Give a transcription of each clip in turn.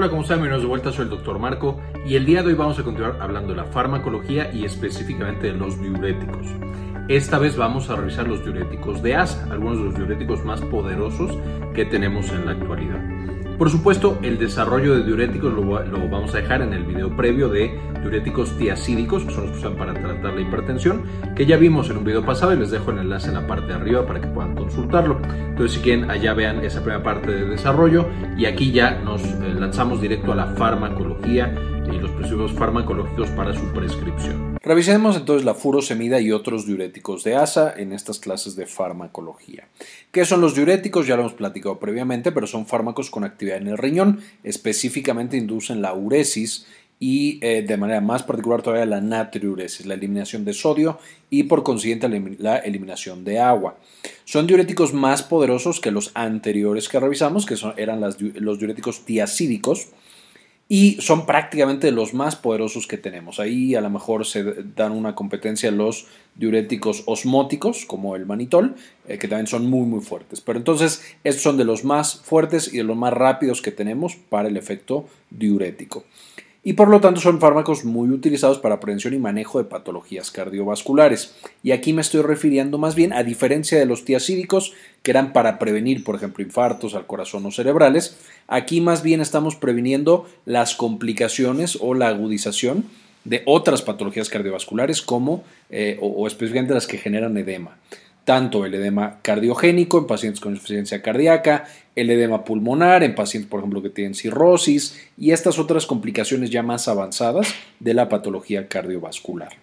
Hola, ¿cómo están? Bienvenidos de vuelta, soy el Dr. Marco y el día de hoy vamos a continuar hablando de la farmacología y específicamente de los diuréticos. Esta vez vamos a revisar los diuréticos de ASA, algunos de los diuréticos más poderosos que tenemos en la actualidad. Por supuesto, el desarrollo de diuréticos lo, vamos a dejar en el video previo de diuréticos tiacídicos, que son los que usan para tratar la hipertensión, que ya vimos en un video pasado y les dejo el enlace en la parte de arriba para que puedan consultarlo. Entonces, si quieren, allá vean esa primera parte de desarrollo y aquí ya nos eh, lanzamos directo a la farmacología y los principios farmacológicos para su prescripción. Revisemos entonces la furosemida y otros diuréticos de ASA en estas clases de farmacología. ¿Qué son los diuréticos? Ya lo hemos platicado previamente, pero son fármacos con actividad en el riñón, específicamente inducen la uresis y eh, de manera más particular todavía la natriuresis, la eliminación de sodio y por consiguiente la eliminación de agua. Son diuréticos más poderosos que los anteriores que revisamos, que eran los diuréticos tiacídicos, y son prácticamente los más poderosos que tenemos. Ahí a lo mejor se dan una competencia los diuréticos osmóticos, como el manitol, eh, que también son muy muy fuertes. Pero entonces estos son de los más fuertes y de los más rápidos que tenemos para el efecto diurético y por lo tanto son fármacos muy utilizados para prevención y manejo de patologías cardiovasculares. Y aquí me estoy refiriendo más bien a diferencia de los tiacídicos que eran para prevenir, por ejemplo, infartos al corazón o cerebrales, aquí más bien estamos previniendo las complicaciones o la agudización de otras patologías cardiovasculares como eh, o específicamente las que generan edema tanto el edema cardiogénico en pacientes con insuficiencia cardíaca, el edema pulmonar en pacientes, por ejemplo, que tienen cirrosis y estas otras complicaciones ya más avanzadas de la patología cardiovascular.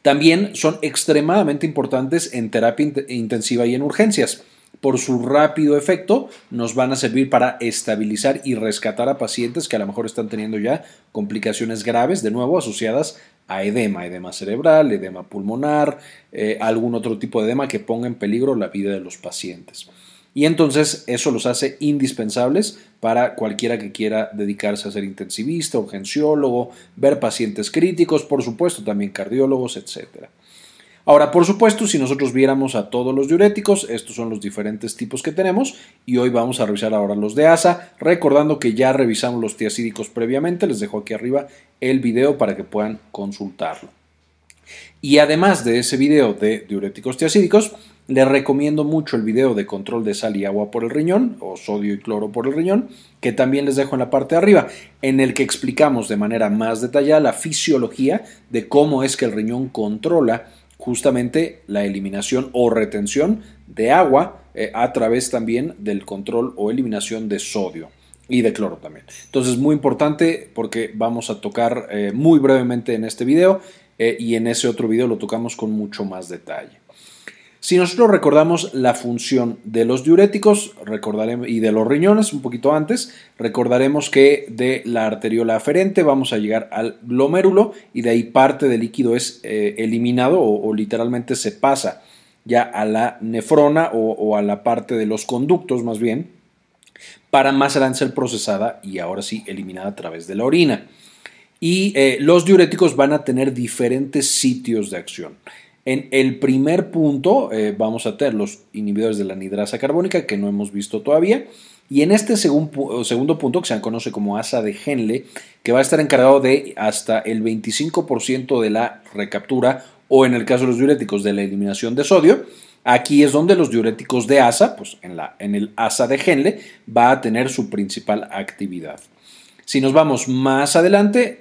También son extremadamente importantes en terapia intensiva y en urgencias. Por su rápido efecto, nos van a servir para estabilizar y rescatar a pacientes que a lo mejor están teniendo ya complicaciones graves, de nuevo asociadas a edema, edema cerebral, edema pulmonar, eh, algún otro tipo de edema que ponga en peligro la vida de los pacientes. Y entonces eso los hace indispensables para cualquiera que quiera dedicarse a ser intensivista, urgenciólogo, ver pacientes críticos, por supuesto también cardiólogos, etcétera. Ahora, por supuesto, si nosotros viéramos a todos los diuréticos, estos son los diferentes tipos que tenemos y hoy vamos a revisar ahora los de ASA, recordando que ya revisamos los tiacídicos previamente, les dejo aquí arriba el video para que puedan consultarlo. Y además de ese video de diuréticos tiacídicos, les recomiendo mucho el video de control de sal y agua por el riñón, o sodio y cloro por el riñón, que también les dejo en la parte de arriba, en el que explicamos de manera más detallada la fisiología de cómo es que el riñón controla justamente la eliminación o retención de agua eh, a través también del control o eliminación de sodio y de cloro también. Entonces, muy importante porque vamos a tocar eh, muy brevemente en este video eh, y en ese otro video lo tocamos con mucho más detalle. Si nosotros recordamos la función de los diuréticos recordaremos, y de los riñones un poquito antes, recordaremos que de la arteriola aferente vamos a llegar al glomérulo y de ahí parte del líquido es eh, eliminado o, literalmente se pasa ya a la nefrona o, a la parte de los conductos más bien, para más adelante ser procesada y ahora sí eliminada a través de la orina. Y eh, los diuréticos van a tener diferentes sitios de acción. En el primer punto eh, vamos a tener los inhibidores de la anidrasa carbónica que no hemos visto todavía. Y en este segundo punto, que se conoce como asa de Henle, que va a estar encargado de hasta el 25% de la recaptura o en el caso de los diuréticos de la eliminación de sodio, aquí es donde los diuréticos de asa, pues en, la, en el asa de Henle, va a tener su principal actividad. Si nos vamos más adelante,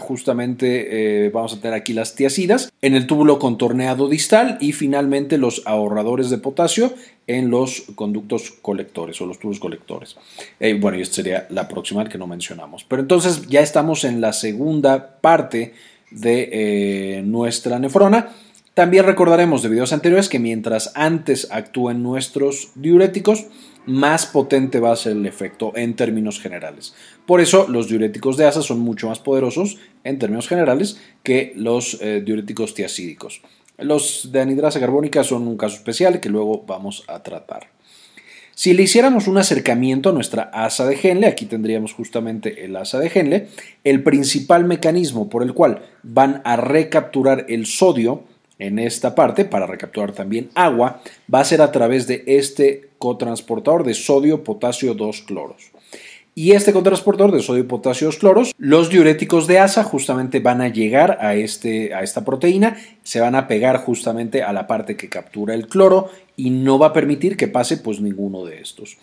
justamente eh, vamos a tener aquí las tiacidas en el túbulo contorneado distal y finalmente los ahorradores de potasio en los conductos colectores o los tubos colectores. Eh, bueno, y esta sería la próxima que no mencionamos. Pero entonces ya estamos en la segunda parte de eh, nuestra nefrona. También recordaremos de videos anteriores que mientras antes actúen nuestros diuréticos, más potente va a ser el efecto en términos generales. Por eso los diuréticos de asa son mucho más poderosos en términos generales que los eh, diuréticos tiacídicos. Los de anidrasa carbónica son un caso especial que luego vamos a tratar. Si le hiciéramos un acercamiento a nuestra asa de Henle, aquí tendríamos justamente el asa de Henle, el principal mecanismo por el cual van a recapturar el sodio en esta parte, para recapturar también agua, va a ser a través de este cotransportador de sodio, potasio, 2 cloros. Y este cotransportador de sodio potasio cloros, los diuréticos de asa justamente van a llegar a, este, a esta proteína, se van a pegar justamente a la parte que captura el cloro y no va a permitir que pase pues ninguno de estos.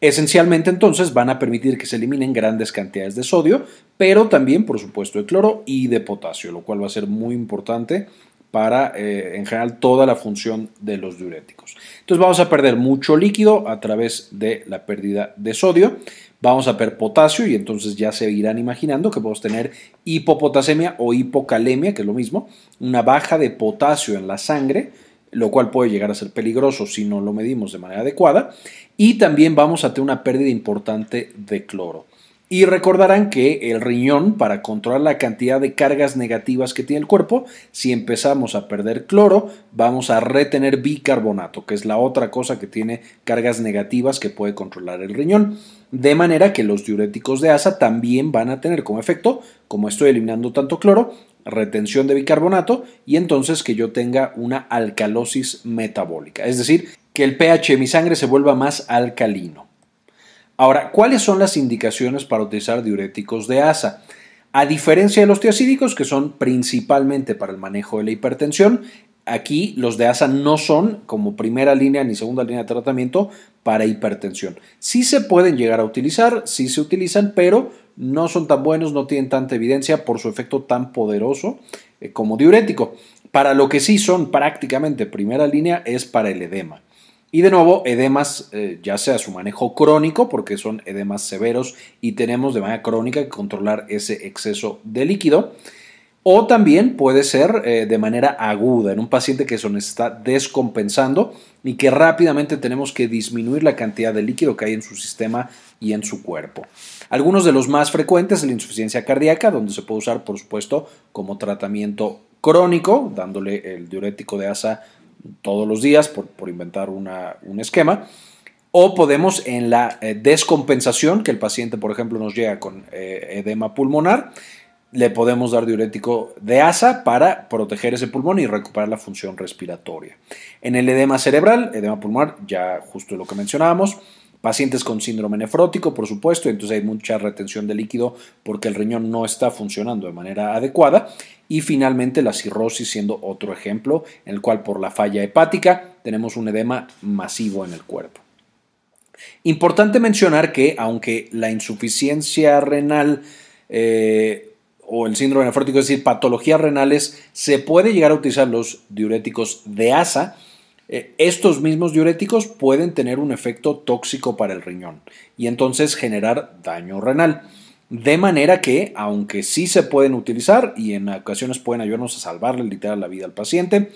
Esencialmente entonces van a permitir que se eliminen grandes cantidades de sodio, pero también por supuesto de cloro y de potasio, lo cual va a ser muy importante para eh, en general toda la función de los diuréticos. Entonces vamos a perder mucho líquido a través de la pérdida de sodio, vamos a perder potasio y entonces ya se irán imaginando que podemos tener hipopotasemia o hipocalemia, que es lo mismo, una baja de potasio en la sangre, lo cual puede llegar a ser peligroso si no lo medimos de manera adecuada, y también vamos a tener una pérdida importante de cloro. Y recordarán que el riñón, para controlar la cantidad de cargas negativas que tiene el cuerpo, si empezamos a perder cloro, vamos a retener bicarbonato, que es la otra cosa que tiene cargas negativas que puede controlar el riñón. De manera que los diuréticos de asa también van a tener como efecto, como estoy eliminando tanto cloro, retención de bicarbonato y entonces que yo tenga una alcalosis metabólica, es decir, que el pH de mi sangre se vuelva más alcalino. Ahora, ¿cuáles son las indicaciones para utilizar diuréticos de asa? A diferencia de los tiacídicos, que son principalmente para el manejo de la hipertensión, aquí los de ASA no son como primera línea ni segunda línea de tratamiento para hipertensión. Sí se pueden llegar a utilizar, sí se utilizan, pero no son tan buenos, no tienen tanta evidencia por su efecto tan poderoso eh, como diurético. Para lo que sí son prácticamente primera línea es para el edema. Y de nuevo, edemas, eh, ya sea su manejo crónico, porque son edemas severos y tenemos de manera crónica que controlar ese exceso de líquido, o también puede ser eh, de manera aguda, en un paciente que se nos está descompensando y que rápidamente tenemos que disminuir la cantidad de líquido que hay en su sistema y en su cuerpo. Algunos de los más frecuentes es la insuficiencia cardíaca, donde se puede usar, por supuesto, como tratamiento crónico, dándole el diurético de asa todos los días, por, inventar un esquema. O podemos en la eh, descompensación, que el paciente, por ejemplo, nos llega con eh, edema pulmonar, le podemos dar diurético de asa para proteger ese pulmón y recuperar la función respiratoria. En el edema cerebral, edema pulmonar, ya justo lo que mencionábamos, pacientes con síndrome nefrótico, por supuesto, entonces hay mucha retención de líquido porque el riñón no está funcionando de manera adecuada. Y finalmente la cirrosis siendo otro ejemplo en el cual por la falla hepática tenemos un edema masivo en el cuerpo. Importante mencionar que aunque la insuficiencia renal eh, o el síndrome nefrótico, es decir, patologías renales, se puede llegar a utilizar los diuréticos de asa, eh, estos mismos diuréticos pueden tener un efecto tóxico para el riñón y entonces generar daño renal. De manera que, aunque sí se pueden utilizar y en ocasiones pueden ayudarnos a salvarle literal la vida al paciente,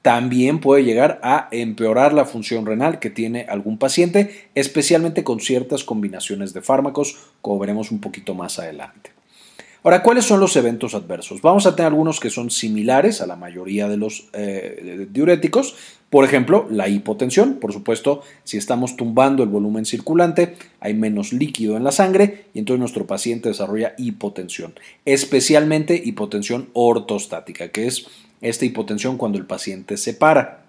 también puede llegar a empeorar la función renal que tiene algún paciente, especialmente con ciertas combinaciones de fármacos, como veremos un poquito más adelante. Ahora, ¿cuáles son los eventos adversos? Vamos a tener algunos que son similares a la mayoría de los eh, diuréticos. Por ejemplo, la hipotensión. Por supuesto, si estamos tumbando el volumen circulante, hay menos líquido en la sangre y entonces nuestro paciente desarrolla hipotensión. Especialmente hipotensión ortostática, que es esta hipotensión cuando el paciente se para.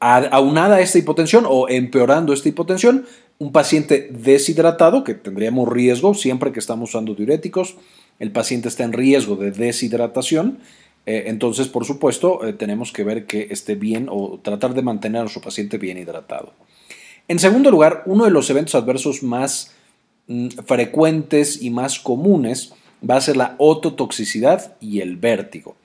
Aunada esta hipotensión o empeorando esta hipotensión, un paciente deshidratado, que tendríamos riesgo siempre que estamos usando diuréticos, el paciente está en riesgo de deshidratación, eh, entonces por supuesto eh, tenemos que ver que esté bien o tratar de mantener a nuestro paciente bien hidratado. En segundo lugar, uno de los eventos adversos más mm, frecuentes y más comunes va a ser la ototoxicidad y el vértigo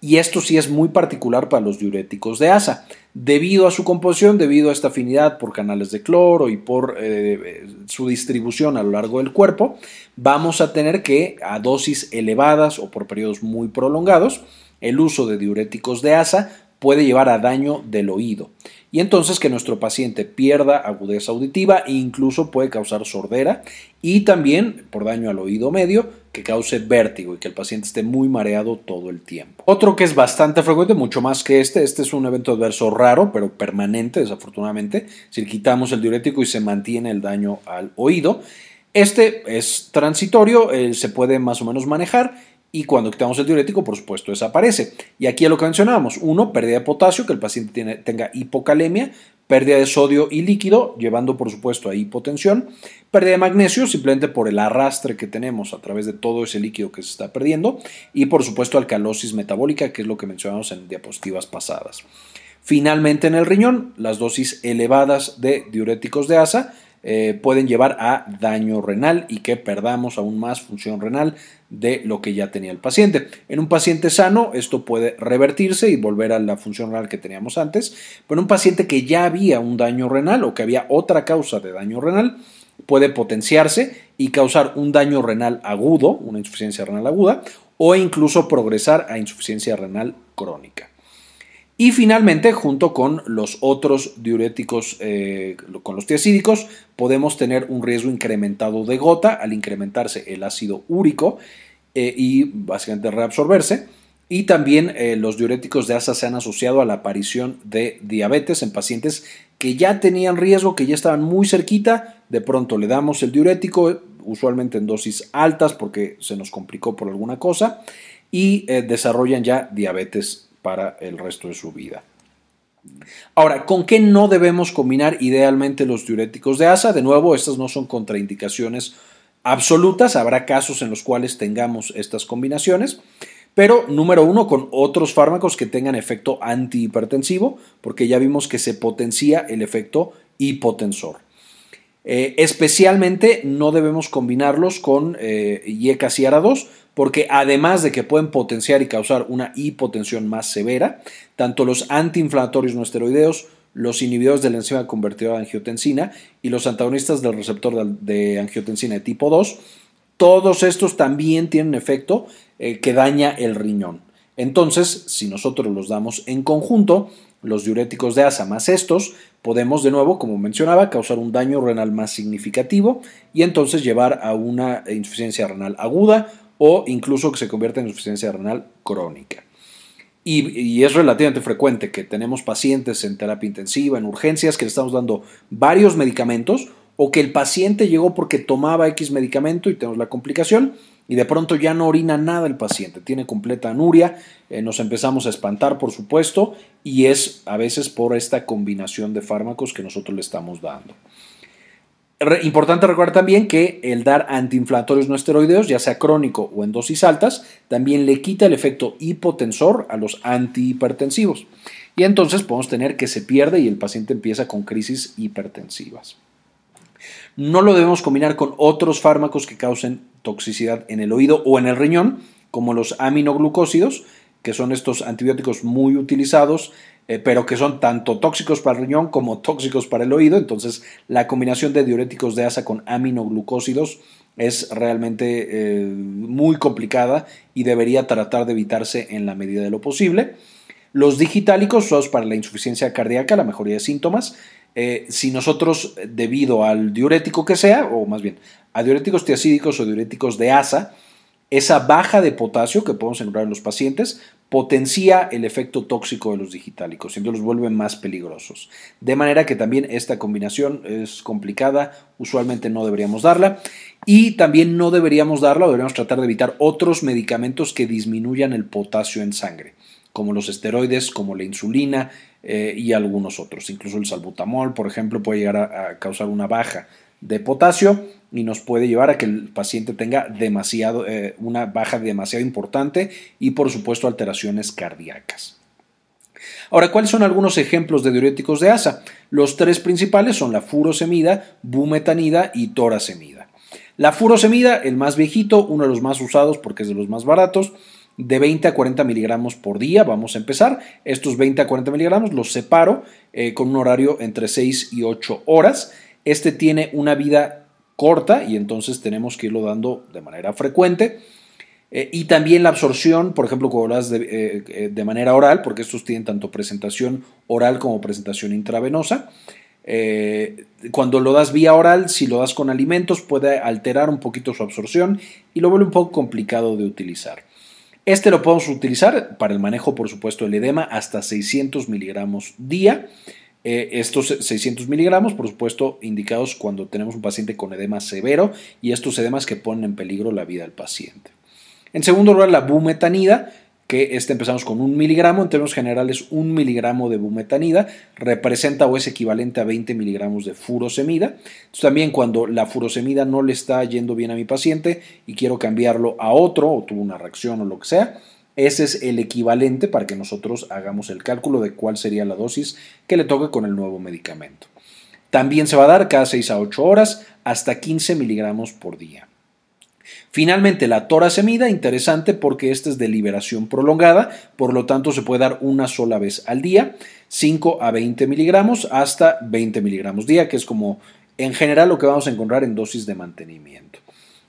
y esto sí es muy particular para los diuréticos de asa. Debido a su composición, debido a esta afinidad por canales de cloro y por eh, su distribución a lo largo del cuerpo, vamos a tener que a dosis elevadas o por periodos muy prolongados, el uso de diuréticos de asa puede llevar a daño del oído y entonces que nuestro paciente pierda agudeza auditiva e incluso puede causar sordera y también por daño al oído medio que cause vértigo y que el paciente esté muy mareado todo el tiempo. Otro que es bastante frecuente, mucho más que este, este es un evento adverso raro pero permanente desafortunadamente, si quitamos el diurético y se mantiene el daño al oído. Este es transitorio, eh, se puede más o menos manejar y cuando quitamos el diurético, por supuesto, desaparece. Y aquí es lo que mencionábamos. Uno, pérdida de potasio, que el paciente tenga hipocalemia pérdida de sodio y líquido, llevando por supuesto a hipotensión, pérdida de magnesio simplemente por el arrastre que tenemos a través de todo ese líquido que se está perdiendo, y por supuesto alcalosis metabólica, que es lo que mencionamos en diapositivas pasadas. Finalmente en el riñón, las dosis elevadas de diuréticos de asa eh, pueden llevar a daño renal y que perdamos aún más función renal de lo que ya tenía el paciente. En un paciente sano esto puede revertirse y volver a la función renal que teníamos antes, pero en un paciente que ya había un daño renal o que había otra causa de daño renal, puede potenciarse y causar un daño renal agudo, una insuficiencia renal aguda, o incluso progresar a insuficiencia renal crónica. Y finalmente, junto con los otros diuréticos, eh, con los tiacídicos, podemos tener un riesgo incrementado de gota al incrementarse el ácido úrico eh, y básicamente reabsorberse. Y también eh, los diuréticos de asa se han asociado a la aparición de diabetes en pacientes que ya tenían riesgo, que ya estaban muy cerquita. De pronto le damos el diurético, usualmente en dosis altas porque se nos complicó por alguna cosa, y desarrollan ya diabetes para el resto de su vida. Ahora, ¿con qué no debemos combinar idealmente los diuréticos de asa? De nuevo, estas no son contraindicaciones absolutas, habrá casos en los cuales tengamos estas combinaciones, pero número uno, con otros fármacos que tengan efecto antihipertensivo, porque ya vimos que se potencia el efecto hipotensor. Eh, especialmente no debemos combinarlos con eh, IECA-CIARA2 porque además de que pueden potenciar y causar una hipotensión más severa, tanto los antiinflamatorios no esteroideos, los inhibidores de la enzima convertidora de angiotensina y los antagonistas del receptor de angiotensina de tipo 2, todos estos también tienen efecto eh, que daña el riñón. Entonces, si nosotros los damos en conjunto, los diuréticos de asa más estos, podemos de nuevo, como mencionaba, causar un daño renal más significativo y entonces llevar a una insuficiencia renal aguda o incluso que se convierta en insuficiencia renal crónica. Y, es relativamente frecuente que tenemos pacientes en terapia intensiva, en urgencias, que le estamos dando varios medicamentos o que el paciente llegó porque tomaba X medicamento y tenemos la complicación y de pronto ya no orina nada el paciente, tiene completa anuria, eh, nos empezamos a espantar por supuesto y es a veces por esta combinación de fármacos que nosotros le estamos dando importante recordar también que el dar antiinflamatorios no esteroideos, ya sea crónico o en dosis altas, también le quita el efecto hipotensor a los antihipertensivos. Y entonces podemos tener que se pierde y el paciente empieza con crisis hipertensivas. No lo debemos combinar con otros fármacos que causen toxicidad en el oído o en el riñón, como los aminoglucósidos, que son estos antibióticos muy utilizados eh, pero que son tanto tóxicos para el riñón como tóxicos para el oído. Entonces, la combinación de diuréticos de asa con aminoglucósidos es realmente eh, muy complicada y debería tratar de evitarse en la medida de lo posible. Los digitálicos son para la insuficiencia cardíaca, la mejoría de síntomas. Eh, si nosotros, debido al diurético que sea, o más bien a diuréticos tiacídicos o diuréticos de asa, esa baja de potasio que podemos encontrar en los pacientes potencia el efecto tóxico de los digitálicos y los vuelve más peligrosos. De manera que también esta combinación es complicada, usualmente no deberíamos darla y también no deberíamos darla deberíamos tratar de evitar otros medicamentos que disminuyan el potasio en sangre, como los esteroides, como la insulina eh, y algunos otros. Incluso el salbutamol, por ejemplo, puede llegar a causar una baja de potasio y nos puede llevar a que el paciente tenga demasiado, eh, una baja demasiado importante y por supuesto alteraciones cardíacas. Ahora, ¿cuáles son algunos ejemplos de diuréticos de asa? Los tres principales son la furosemida, bumetanida y torasemida. La furosemida, el más viejito, uno de los más usados porque es de los más baratos, de 20 a 40 miligramos por día. Vamos a empezar. Estos 20 a 40 miligramos los separo eh, con un horario entre 6 y 8 horas. Este tiene una vida corta y entonces tenemos que irlo dando de manera frecuente. Eh, y también la absorción, por ejemplo, cuando lo das eh, eh, de, manera oral, porque estos tienen tanto presentación oral como presentación intravenosa. cuando lo das vía oral, si lo das con alimentos, puede alterar un poquito su absorción y lo vuelve un poco complicado de utilizar. Este lo podemos utilizar para el manejo, por supuesto, del edema hasta 600 miligramos día. Eh, estos 600 miligramos, por supuesto, indicados cuando tenemos un paciente con edema severo y estos edemas que ponen en peligro la vida del paciente. En segundo lugar, la bumetanida, que este empezamos con un miligramo, en términos generales un miligramo de bumetanida representa o es equivalente a 20 miligramos de furosemida. También cuando la furosemida no le está yendo bien a mi paciente y quiero cambiarlo a otro o tuvo una reacción o lo que sea, ese es el equivalente para que nosotros hagamos el cálculo de cuál sería la dosis que le toque con el nuevo medicamento. También se va a dar cada 6 a 8 horas hasta 15 miligramos por día. Finalmente, la torasemida, interesante porque esta es de liberación prolongada, por lo tanto se puede dar una sola vez al día, 5 a 20 miligramos hasta 20 miligramos día, que es como en general lo que vamos a encontrar en dosis de mantenimiento.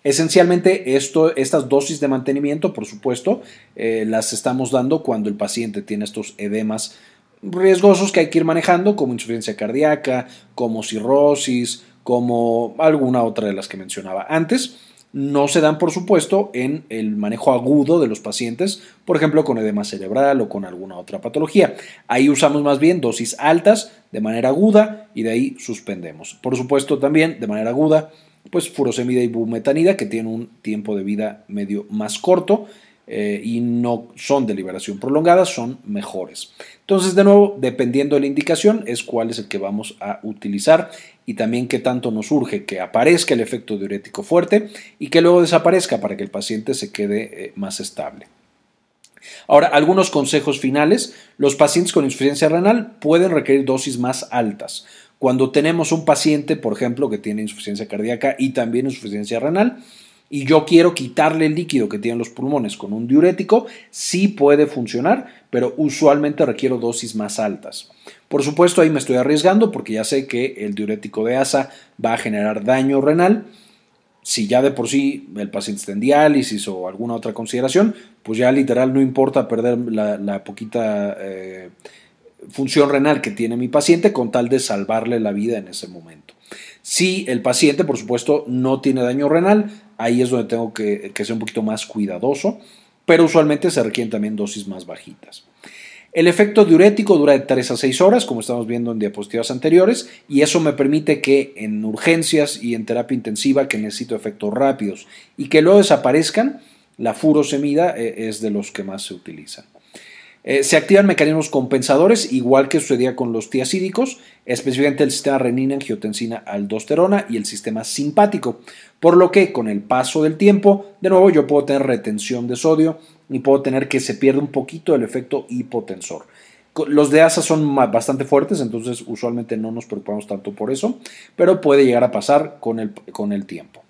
Esencialmente, estas dosis de mantenimiento, por supuesto, eh, las estamos dando cuando el paciente tiene estos edemas riesgosos que hay que ir manejando, como insuficiencia cardíaca, como cirrosis, como alguna otra de las que mencionaba antes. No se dan, por supuesto, en el manejo agudo de los pacientes, por ejemplo, con edema cerebral o con alguna otra patología. Ahí usamos más bien dosis altas de manera aguda y de ahí suspendemos. Por supuesto, también de manera aguda pues furosemida y bumetanida que tienen un tiempo de vida medio más corto eh, y no son de liberación prolongada, son mejores. Entonces, de nuevo, dependiendo de la indicación, es cuál es el que vamos a utilizar y también qué tanto nos urge que aparezca el efecto diurético fuerte y que luego desaparezca para que el paciente se quede eh, más estable. Ahora, algunos consejos finales. Los pacientes con insuficiencia renal pueden requerir dosis más altas. Cuando tenemos un paciente, por ejemplo, que tiene insuficiencia cardíaca y también insuficiencia renal, y yo quiero quitarle el líquido que tienen los pulmones con un diurético, sí puede funcionar, pero usualmente requiero dosis más altas. Por supuesto, ahí me estoy arriesgando porque ya sé que el diurético de asa va a generar daño renal. Si ya de por sí el paciente está en diálisis o alguna otra consideración, pues ya literal no importa perder la, poquita eh, función renal que tiene mi paciente con tal de salvarle la vida en ese momento. Si el paciente, por supuesto, no tiene daño renal, ahí es donde tengo que, ser un poquito más cuidadoso, pero usualmente se requieren también dosis más bajitas. El efecto diurético dura de 3 a 6 horas, como estamos viendo en diapositivas anteriores, y eso me permite que en urgencias y en terapia intensiva que necesito efectos rápidos y que luego desaparezcan, la furosemida eh, es de los que más se utilizan. Eh, se activan mecanismos compensadores, igual que sucedía con los tiacídicos, específicamente el sistema renina, angiotensina, aldosterona y el sistema simpático. Por lo que con el paso del tiempo, de nuevo yo puedo tener retención de sodio y puedo tener que se pierda un poquito el efecto hipotensor. Los de ASA son bastante fuertes, entonces usualmente no nos preocupamos tanto por eso, pero puede llegar a pasar con el, con el tiempo.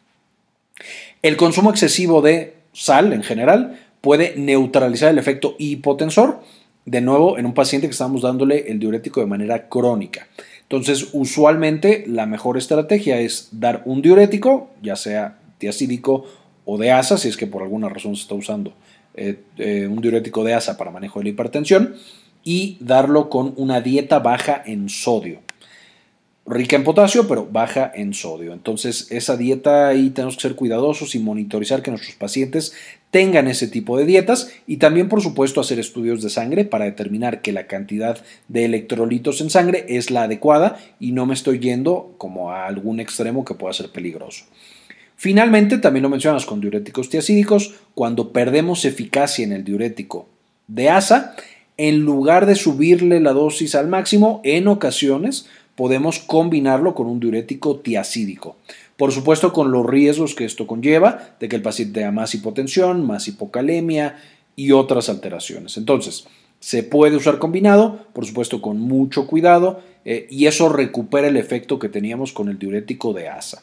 El consumo excesivo de sal en general puede neutralizar el efecto hipotensor, de nuevo en un paciente que estamos dándole el diurético de manera crónica. Entonces, usualmente la mejor estrategia es dar un diurético, ya sea diacídico o de asa, si es que por alguna razón se está usando eh, eh, un diurético de asa para manejo de la hipertensión, y darlo con una dieta baja en sodio rica en potasio, pero baja en sodio. Entonces, esa dieta ahí tenemos que ser cuidadosos y monitorizar que nuestros pacientes tengan ese tipo de dietas y también, por supuesto, hacer estudios de sangre para determinar que la cantidad de electrolitos en sangre es la adecuada y no me estoy yendo como a algún extremo que pueda ser peligroso. Finalmente, también lo mencionamos con diuréticos tiacídicos, cuando perdemos eficacia en el diurético de asa, en lugar de subirle la dosis al máximo, en ocasiones podemos combinarlo con un diurético tiacídico. Por supuesto, con los riesgos que esto conlleva de que el paciente tenga más hipotensión, más hipocalemia y otras alteraciones. Entonces, se puede usar combinado, por supuesto, con mucho cuidado, eh, y eso recupera el efecto que teníamos con el diurético de ASA.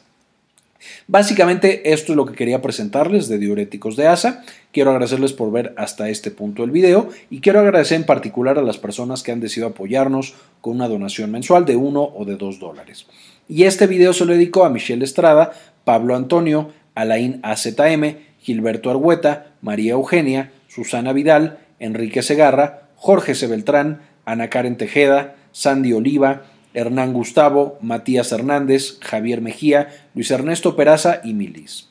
Básicamente esto es lo que quería presentarles de diuréticos de ASA. Quiero agradecerles por ver hasta este punto del video y quiero agradecer en particular a las personas que han decidido apoyarnos con una donación mensual de 1 o de 2 dólares. Y este video se lo dedico a Michelle Estrada, Pablo Antonio, Alain AZM, Gilberto Argueta, María Eugenia, Susana Vidal, Enrique Segarra, Jorge C. Beltrán, Ana Karen Tejeda, Sandy Oliva, Hernán Gustavo, Matías Hernández, Javier Mejía, Luis Ernesto Peraza y Milis.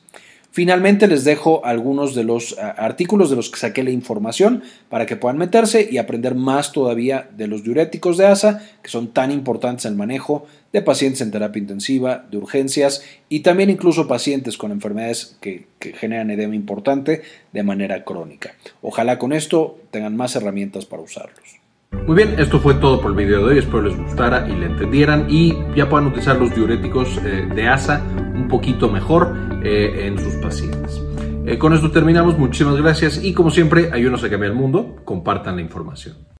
Finalmente les dejo algunos de los artículos de los que saqué la información para que puedan meterse y aprender más todavía de los diuréticos de ASA, que son tan importantes en el manejo de pacientes en terapia intensiva, de urgencias y también incluso pacientes con enfermedades que, que generan edema importante de manera crónica. Ojalá con esto tengan más herramientas para usarlos. Muy bien, esto fue todo por el video de hoy, espero les gustara y le entendieran. Y ya puedan utilizar los diuréticos eh, de ASA un poquito mejor eh, en sus pacientes. Eh, con esto terminamos, muchísimas gracias. Y como siempre, ayúdenos a cambiar el mundo, compartan la información.